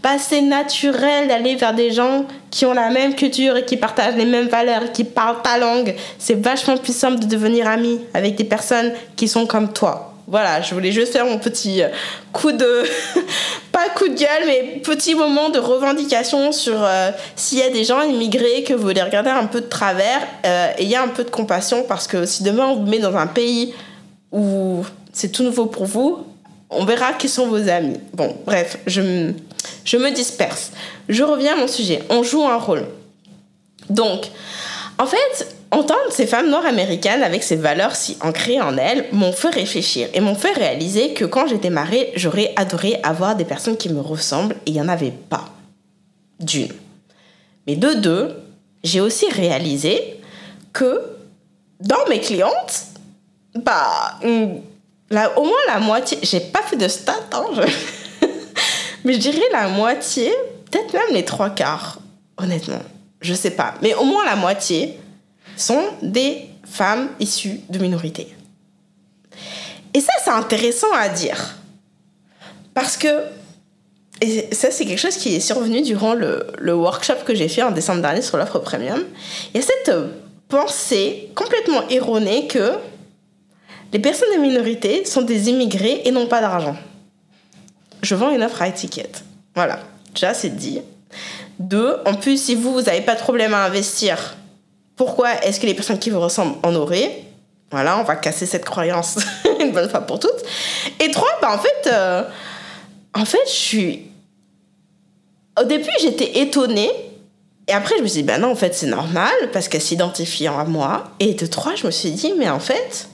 Speaker 1: bah, c'est naturel d'aller vers des gens qui ont la même culture et qui partagent les mêmes valeurs, qui parlent ta langue. C'est vachement plus simple de devenir ami avec des personnes qui sont comme toi Voilà, je voulais juste faire mon petit euh, coup de. pas coup de gueule, mais petit moment de revendication sur euh, s'il y a des gens immigrés que vous voulez regarder un peu de travers, euh, ayez un peu de compassion parce que si demain on vous met dans un pays où c'est tout nouveau pour vous, on verra qui sont vos amis. Bon, bref, je je me disperse. Je reviens à mon sujet. On joue un rôle. Donc, en fait, entendre ces femmes noires américaines avec ces valeurs si ancrées en elles m'ont fait réfléchir et m'ont fait réaliser que quand j'étais mariée, j'aurais adoré avoir des personnes qui me ressemblent et il n'y en avait pas. D'une. Mais de deux, j'ai aussi réalisé que dans mes clientes, bah, là, au moins la moitié, j'ai pas fait de stats, hein, mais je dirais la moitié, peut-être même les trois quarts, honnêtement. Je sais pas, mais au moins la moitié sont des femmes issues de minorités. Et ça, c'est intéressant à dire. Parce que, et ça, c'est quelque chose qui est survenu durant le, workshop que j'ai fait en décembre dernier sur l'offre premium. Il y a cette pensée complètement erronée que les personnes de minorité sont des immigrés et n'ont pas d'argent. Je vends une offre à étiquette. Voilà, déjà c'est dit. Deux, en plus, si vous, vous n'avez pas de problème à investir pourquoi est-ce que les personnes qui vous ressemblent en auraient? Voilà, on va casser cette croyance une bonne fois pour toutes. Et trois, bah en fait, euh, en fait, je suis. Au début, j'étais étonnée. Et après, je me suis dit, ben non, en fait, c'est normal parce qu'elle s'identifie à moi. Et de trois, je me suis dit, mais en fait,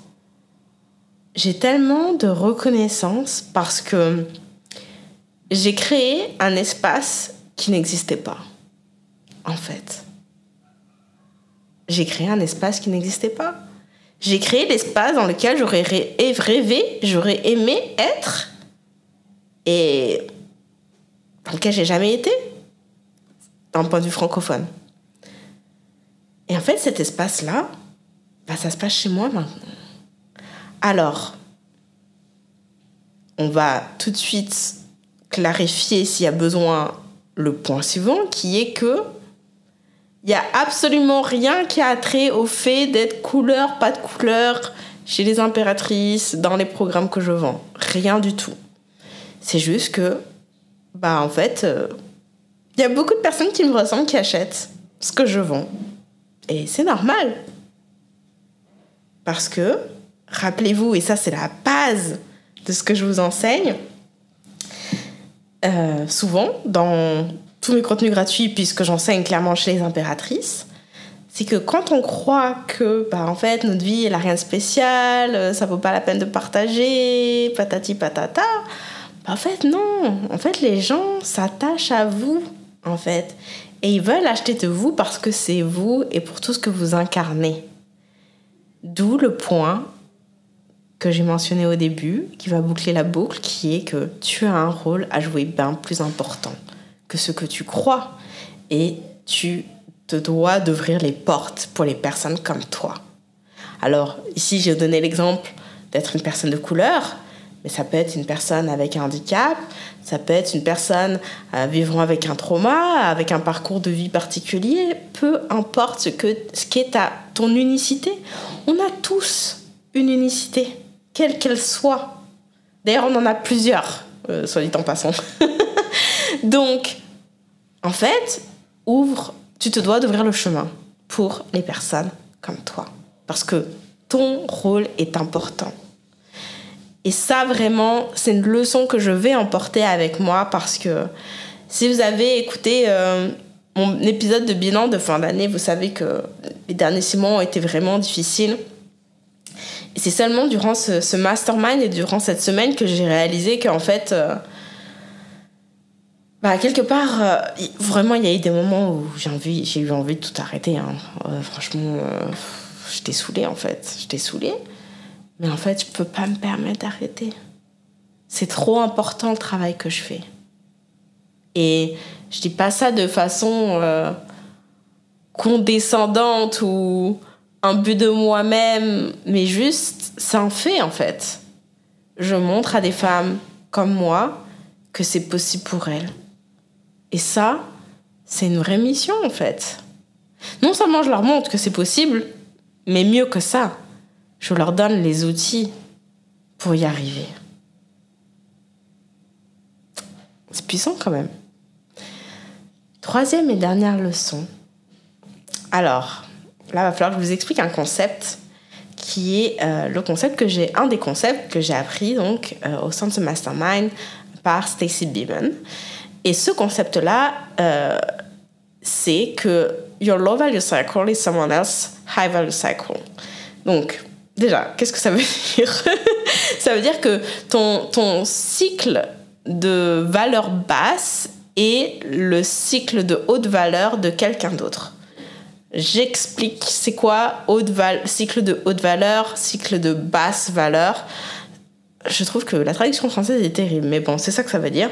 Speaker 1: j'ai tellement de reconnaissance parce que j'ai créé un espace qui n'existait pas, en fait j'ai créé un espace qui n'existait pas. J'ai créé l'espace dans lequel j'aurais rêvé, j'aurais aimé être et dans lequel j'ai jamais été, d'un point de vue francophone. Et en fait, cet espace-là, bah, ça se passe chez moi maintenant. Alors, on va tout de suite clarifier s'il y a besoin le point suivant, qui est que il n'y a absolument rien qui a trait au fait d'être couleur, pas de couleur chez les impératrices, dans les programmes que je vends. Rien du tout. C'est juste que, bah en fait, il euh, y a beaucoup de personnes qui me ressemblent qui achètent ce que je vends. Et c'est normal. Parce que, rappelez-vous, et ça c'est la base de ce que je vous enseigne, euh, souvent dans tous mes contenus gratuits, puisque j'enseigne clairement chez les impératrices, c'est que quand on croit que, bah, en fait, notre vie, elle a rien de spécial, euh, ça vaut pas la peine de partager, patati patata, bah, en fait, non. En fait, les gens s'attachent à vous, en fait. Et ils veulent acheter de vous parce que c'est vous et pour tout ce que vous incarnez. D'où le point que j'ai mentionné au début, qui va boucler la boucle, qui est que tu as un rôle à jouer bien plus important que ce que tu crois. Et tu te dois d'ouvrir les portes pour les personnes comme toi. Alors, ici, j'ai donné l'exemple d'être une personne de couleur, mais ça peut être une personne avec un handicap, ça peut être une personne euh, vivant avec un trauma, avec un parcours de vie particulier, peu importe ce que ce qu'est ta ton unicité. On a tous une unicité, quelle qu'elle soit. D'ailleurs, on en a plusieurs, euh, soit dit en passant. Donc, en fait, ouvre, tu te dois d'ouvrir le chemin pour les personnes comme toi. Parce que ton rôle est important. Et ça, vraiment, c'est une leçon que je vais emporter avec moi parce que si vous avez écouté euh, mon épisode de bilan de fin d'année, vous savez que les derniers six mois ont été vraiment difficiles. Et c'est seulement durant ce, mastermind et durant cette semaine que j'ai réalisé qu'en fait, euh, bah, quelque part, euh, vraiment, il y a eu des moments où j'ai envie, j'ai eu envie de tout arrêter. Hein. Euh, franchement, euh, j'étais saoulée en fait. J'étais saoulée. Mais en fait, je peux pas me permettre d'arrêter. C'est trop important le travail que je fais. Et je dis pas ça de façon condescendante ou un but de moi-même, mais juste, c'est un fait en fait. Je montre à des femmes comme moi que c'est possible pour elles et ça, c'est une vraie mission en fait. Non seulement je leur montre que c'est possible, mais mieux que ça, je leur donne les outils pour y arriver. C'est puissant quand même. Troisième et dernière leçon. Alors, là, il va falloir que je vous explique un concept qui est euh, le concept que j'ai, un des concepts que j'ai appris donc euh, au sein de mastermind par Stacy Beeman. Et ce concept-là, euh, c'est que your low value cycle is someone else's high value cycle. Donc, déjà, qu'est-ce que ça veut dire? Ça veut dire que ton, ton cycle de valeur basse est le cycle de haute valeur de quelqu'un d'autre. J'explique c'est quoi haute cycle de haute valeur, cycle de basse valeur? Je trouve que la traduction française est terrible, mais bon, c'est ça que ça veut dire.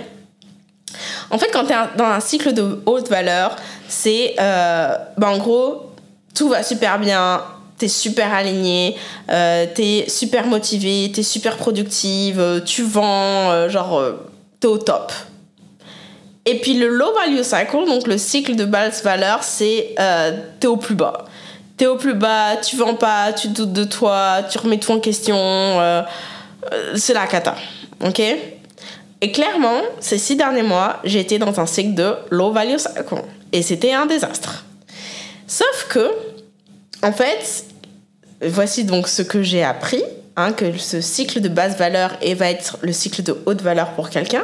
Speaker 1: En fait, quand tu es dans un cycle de haute valeur, c'est euh, bah, en gros, tout va super bien, tu es super aligné, euh, tu es super motivé, tu es super productive, euh, tu vends, euh, genre, tu es au top. Et puis le low value cycle, donc le cycle de basse valeur, c'est tu es au plus bas. Tu es au plus bas, tu vends pas, tu doutes de toi, tu remets tout en question, c'est la cata. Ok? Et clairement, ces six derniers mois, j'ai été dans un cycle de low value cycle. Et c'était un désastre. Sauf que, en fait, voici donc ce que j'ai appris, hein, que ce cycle de basse valeur va être le cycle de haute valeur pour quelqu'un.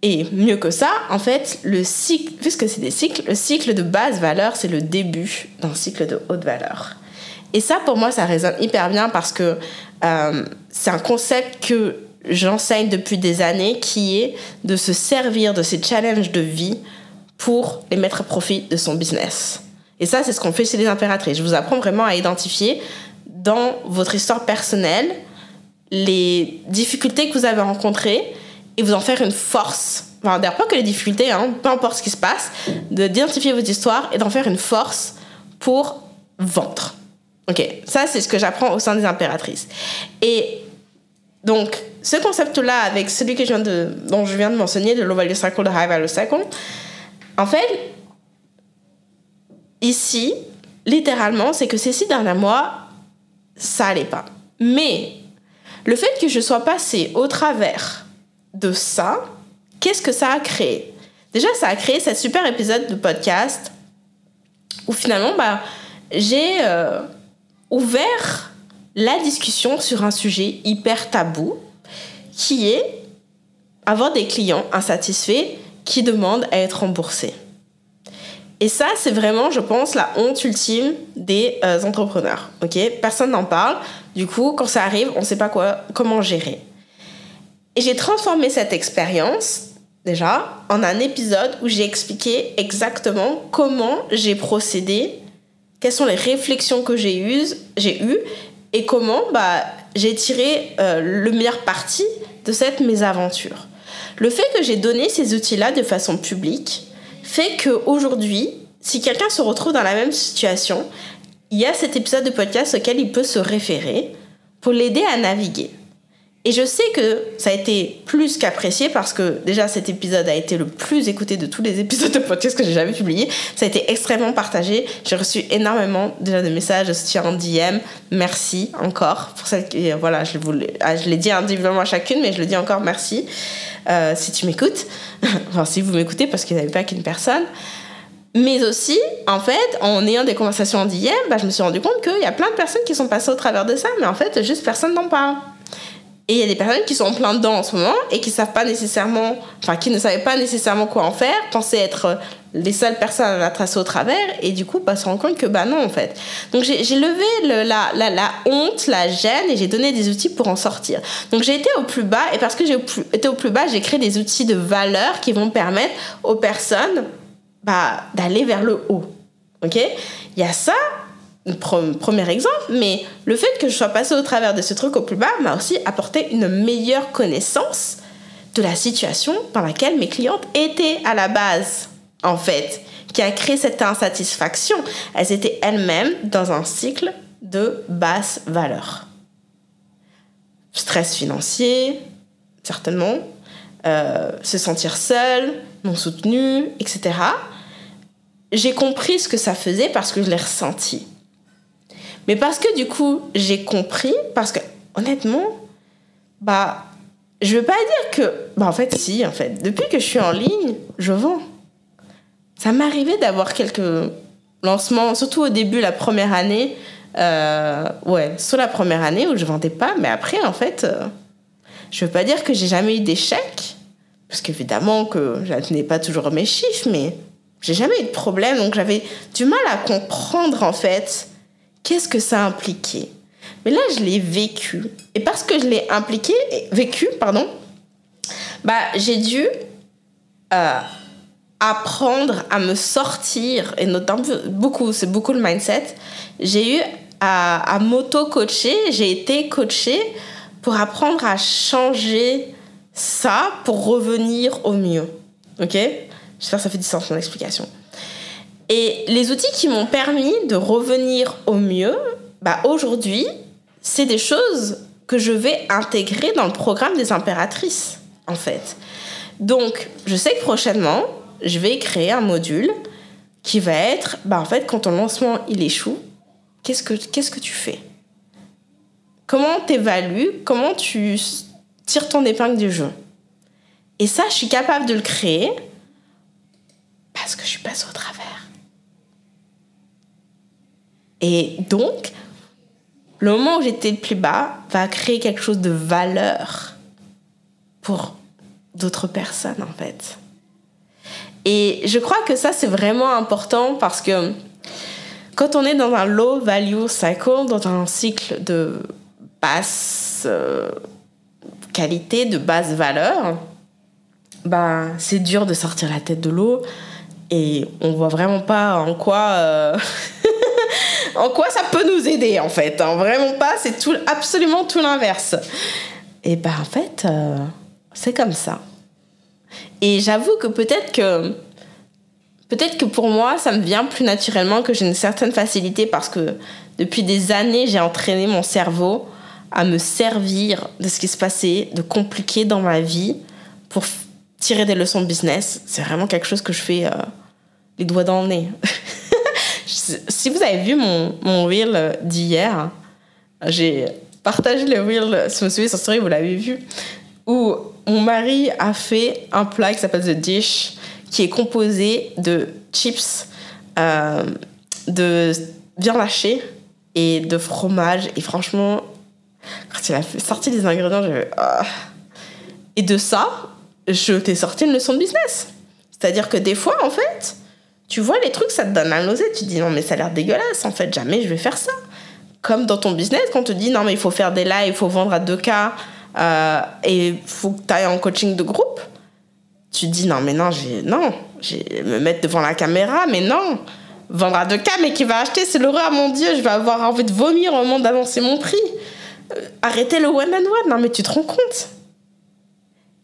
Speaker 1: Et mieux que ça, en fait, le cycle, puisque c'est des cycles, le cycle de basse valeur, c'est le début d'un cycle de haute valeur. Et ça, pour moi, ça résonne hyper bien parce que euh, c'est un concept que j'enseigne depuis des années, qui est de se servir de ces challenges de vie pour les mettre à profit de son business. Et ça, c'est ce qu'on fait chez les impératrices. Je vous apprends vraiment à identifier dans votre histoire personnelle les difficultés que vous avez rencontrées et vous en faire une force. Enfin, d'ailleurs, pas que les difficultés, hein, peu importe ce qui se passe, d'identifier votre histoire et d'en faire une force pour vendre. Ok, ça c'est ce que j'apprends au sein des impératrices. Et donc, ce concept-là, avec celui que je viens de, dont je viens de mentionner, de low value cycle, de high value cycle, en fait, ici, littéralement, c'est que ces six derniers mois, ça allait pas. Mais le fait que je sois passée au travers de ça, qu'est-ce que ça a créé? Déjà, ça a créé ce super épisode de podcast où finalement, bah, j'ai euh, ouvert la discussion sur un sujet hyper tabou qui est avoir des clients insatisfaits qui demandent à être remboursés. Et ça, c'est vraiment, je pense, la honte ultime des euh, entrepreneurs. Ok, personne n'en parle. Du coup, quand ça arrive, on ne sait pas quoi, comment gérer. Et j'ai transformé cette expérience déjà en un épisode où j'ai expliqué exactement comment j'ai procédé, quelles sont les réflexions que j'ai eues, j'ai eues et comment bah, j'ai tiré euh, le meilleur parti de cette mésaventure. Le fait que j'ai donné ces outils-là de façon publique fait qu'aujourd'hui, si quelqu'un se retrouve dans la même situation, il y a cet épisode de podcast auquel il peut se référer pour l'aider à naviguer. Et je sais que ça a été plus qu'apprécié parce que déjà cet épisode a été le plus écouté de tous les épisodes de podcast que j'ai jamais publié. Ça a été extrêmement partagé. J'ai reçu énormément déjà de messages de soutien en DM. Merci encore pour celle qui, voilà, je, ah, je l'ai dit individuellement à chacune, mais je le dis encore merci euh, si tu m'écoutes. enfin, si vous m'écoutez parce qu'il n'y avait pas qu'une personne. Mais aussi, en fait, en ayant des conversations en DM, bah, je me suis rendu compte qu'il y a plein de personnes qui sont passées au travers de ça, mais en fait, juste personne n'en parle. Et il y a des personnes qui sont en plein dedans en ce moment et qui savent pas nécessairement, enfin, qui ne savaient pas nécessairement quoi en faire, pensaient être les seules personnes à la tracer au travers et du coup, bah, se rendre compte que bah non, en fait. Donc, j'ai levé le, la, la, la, honte, la gêne et j'ai donné des outils pour en sortir. Donc, j'ai été au plus bas et parce que j'ai été au plus bas, j'ai créé des outils de valeur qui vont permettre aux personnes bah, d'aller vers le haut. Ok? Il y a ça premier exemple, mais le fait que je sois passée au travers de ce truc au plus bas m'a aussi apporté une meilleure connaissance de la situation dans laquelle mes clientes étaient à la base, en fait, qui a créé cette insatisfaction. Elles étaient elles-mêmes dans un cycle de basse valeur. Stress financier, certainement, euh, se sentir seule, non soutenue, etc. J'ai compris ce que ça faisait parce que je l'ai ressenti. Mais parce que du coup, j'ai compris, parce que honnêtement, bah, je veux pas dire que. Bah, en fait, si, en fait. Depuis que je suis en ligne, je vends. Ça m'arrivait d'avoir quelques lancements, surtout au début, la première année. Euh, ouais, sur la première année où je vendais pas, mais après, en fait, euh, je veux pas dire que j'ai jamais eu d'échec, parce qu'évidemment que je n'ai pas toujours mes chiffres, mais j'ai jamais eu de problème, donc j'avais du mal à comprendre, en fait, qu'est-ce que ça impliquait. Mais là, je l'ai vécu. Et parce que je l'ai impliqué, vécu, pardon, bah, j'ai dû euh, apprendre à me sortir, et notamment beaucoup, c'est beaucoup le mindset. J'ai eu à, à m'auto-coacher, j'ai été coachée pour apprendre à changer ça pour revenir au mieux. Ok? J'espère que ça fait du sens mon explication. Et les outils qui m'ont permis de revenir au mieux, bah aujourd'hui, c'est des choses que je vais intégrer dans le programme des impératrices, en fait. Donc, je sais que prochainement, je vais créer un module qui va être, bah en fait, quand ton lancement il échoue, qu'est-ce que, qu'est-ce que tu fais? Comment t'évalues? Comment tu tires ton épingle du jeu? Et ça, je suis capable de le créer parce que je suis passée au travers. Et donc, le moment où j'étais le plus bas va créer quelque chose de valeur pour d'autres personnes, en fait. Et je crois que ça, c'est vraiment important parce que quand on est dans un low value cycle, dans un cycle de basse euh, qualité, de basse valeur, bah, c'est dur de sortir la tête de l'eau et on voit vraiment pas en quoi euh, en quoi ça peut nous aider en fait hein? vraiment pas c'est tout absolument tout l'inverse et bah en fait euh, c'est comme ça et j'avoue que peut-être que peut-être que pour moi ça me vient plus naturellement que j'ai une certaine facilité parce que depuis des années j'ai entraîné mon cerveau à me servir de ce qui se passait de compliqué dans ma vie pour tirer des leçons de business. C'est vraiment quelque chose que je fais euh, les doigts dans le nez. si vous avez vu mon, mon reel d'hier, j'ai partagé le reel, si vous me suivez sur story, vous l'avez vu, où mon mari a fait un plat qui s'appelle The Dish, qui est composé de chips, euh, de viande hachée et de fromage. Et franchement, quand il a sorti des ingrédients, j'avais... Ah. Et de ça, je t'ai sorti une leçon de business. C'est-à-dire que des fois, en fait, tu vois les trucs, ça te donne la nausée. Tu te dis non, mais ça a l'air dégueulasse. En fait, jamais je vais faire ça. Comme dans ton business, quand on te dit non, mais il faut faire des lives, il faut vendre à 2K euh, et il faut que tu ailles en coaching de groupe. Tu te dis non, mais non, j'ai, non, j'ai me mettre devant la caméra, mais non. Vendre à 2K, mais qui va acheter, c'est l'horreur, mon Dieu, je vais avoir envie de vomir au moment d'annoncer mon prix. Euh, arrêtez le one and one, non, mais tu te rends compte.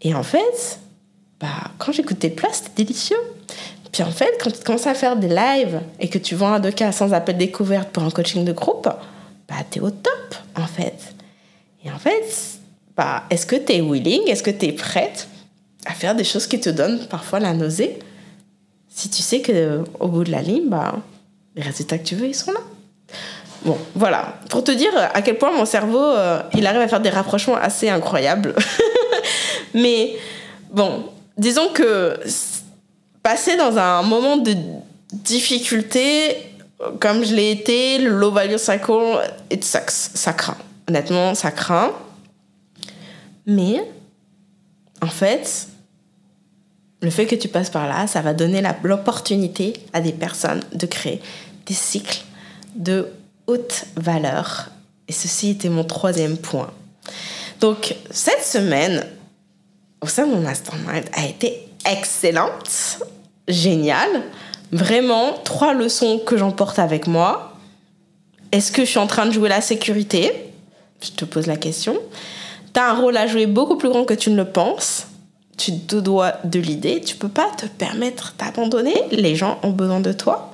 Speaker 1: Et en fait, bah, quand j'écoutais plat, c'était délicieux. Puis en fait, quand tu commences à faire des lives et que tu vends à 2K sans appel découverte pour un coaching de groupe, bah, t'es au top, en fait. Et en fait, bah, est-ce que t'es willing, est-ce que t'es prête à faire des choses qui te donnent parfois la nausée? Si tu sais que au bout de la ligne, bah, les résultats que tu veux, ils sont là. Bon, voilà. Pour te dire à quel point mon cerveau, euh, il arrive à faire des rapprochements assez incroyables. Mais bon, disons que passer dans un moment de difficulté, comme je l'ai été, low value cycle, it sucks. Ça craint. Honnêtement, ça craint. Mais, en fait, le fait que tu passes par là, ça va donner l'opportunité à des personnes de créer des cycles de haute valeur. Et ceci était mon troisième point. Donc, cette semaine, au sein de mon mastermind, a été excellente génial. Vraiment, trois leçons que j'emporte avec moi. Est-ce que je suis en train de jouer la sécurité? Je te pose la question. Tu as un rôle à jouer beaucoup plus grand que tu ne le penses. Tu te dois de l'idée. Tu peux pas te permettre d'abandonner. Les gens ont besoin de toi.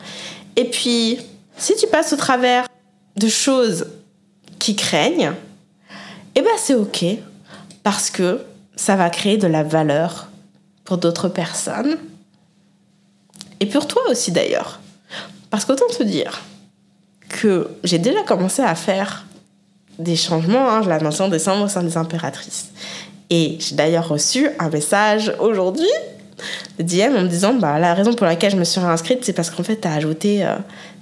Speaker 1: Et puis, si tu passes au travers de choses qui craignent, eh ben c'est ok. Parce que ça va créer de la valeur pour d'autres personnes et pour toi aussi d'ailleurs. Parce qu'autant te dire que j'ai déjà commencé à faire des changements, hein, je l'annonce en décembre au sein des impératrices. Et j'ai d'ailleurs reçu un message aujourd'hui de DM en me disant bah, la raison pour laquelle je me suis réinscrite, c'est parce qu'en fait, tu as, ajouté, euh,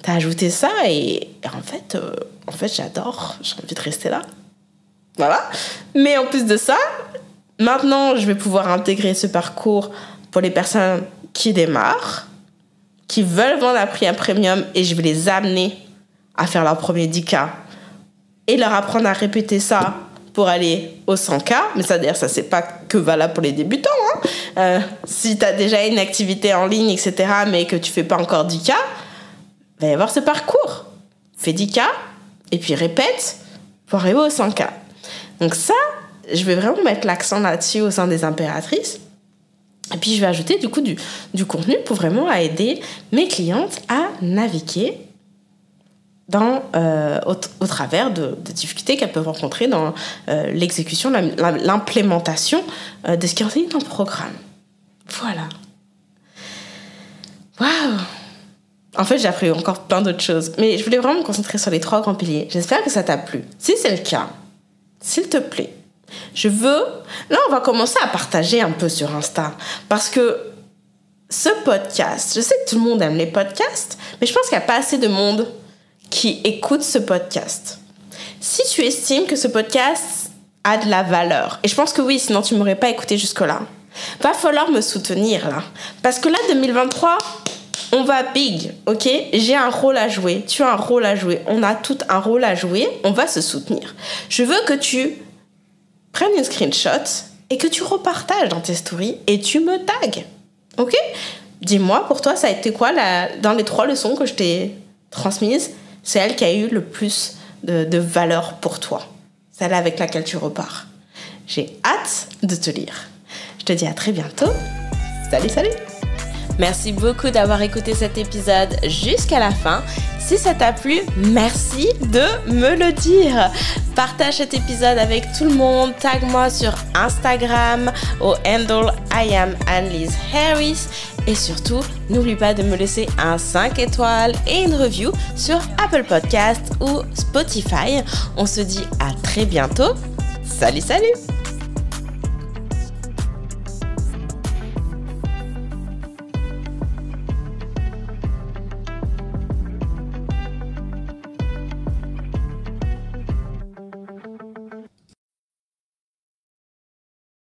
Speaker 1: ajouté ça et, en fait, euh, en fait j'adore, j'ai envie de rester là. Voilà. Mais en plus de ça, maintenant, je vais pouvoir intégrer ce parcours pour les personnes qui démarrent, qui veulent vendre un prix un premium et je vais les amener à faire leur premier 10K et leur apprendre à répéter ça pour aller au 100K. Mais ça, d'ailleurs, ça, c'est pas que valable pour les débutants. Hein. Euh, si tu as déjà une activité en ligne, etc., mais que tu fais pas encore 10K, il va y avoir ce parcours. Fais 10K et puis répète pour arriver au 100K. Donc ça, je vais vraiment mettre l'accent là-dessus au sein des impératrices. Et puis je vais ajouter du coup du, contenu pour vraiment aider mes clientes à naviguer dans, euh, au, travers de, difficultés qu'elles peuvent rencontrer dans euh, l'exécution, l'implémentation euh, de ce qui est dans le programme. Voilà. Waouh En fait, j'ai appris encore plein d'autres choses, mais je voulais vraiment me concentrer sur les trois grands piliers. J'espère que ça t'a plu. Si c'est le cas, s'il te plaît, je veux... Là, on va commencer à partager un peu sur Insta. Parce que ce podcast, je sais que tout le monde aime les podcasts, mais je pense qu'il n'y a pas assez de monde qui écoute ce podcast. Si tu estimes que ce podcast a de la valeur, et je pense que oui, sinon tu m'aurais pas écouté jusque-là, va falloir me soutenir là. Parce que là, 2023, on va big, ok? J'ai un rôle à jouer, tu as un rôle à jouer, on a tout un rôle à jouer, on va se soutenir. Je veux que tu prennes une screenshot et que tu repartages dans tes stories et tu me tags, ok? Dis-moi, pour toi, ça a été quoi la, dans les trois leçons que je t'ai transmises C'est elle qui a eu le plus de, de valeur pour toi, celle avec laquelle tu repars. J'ai hâte de te lire. Je te dis à très bientôt. Salut, salut Merci beaucoup d'avoir écouté cet épisode jusqu'à la fin. Si ça t'a plu, merci de me le dire. Partage cet épisode avec tout le monde. Tag moi sur Instagram au handle I am Annelise Harris. Et surtout, n'oublie pas de me laisser un 5 étoiles et une review sur Apple Podcast ou Spotify. On se dit à très bientôt. Salut, salut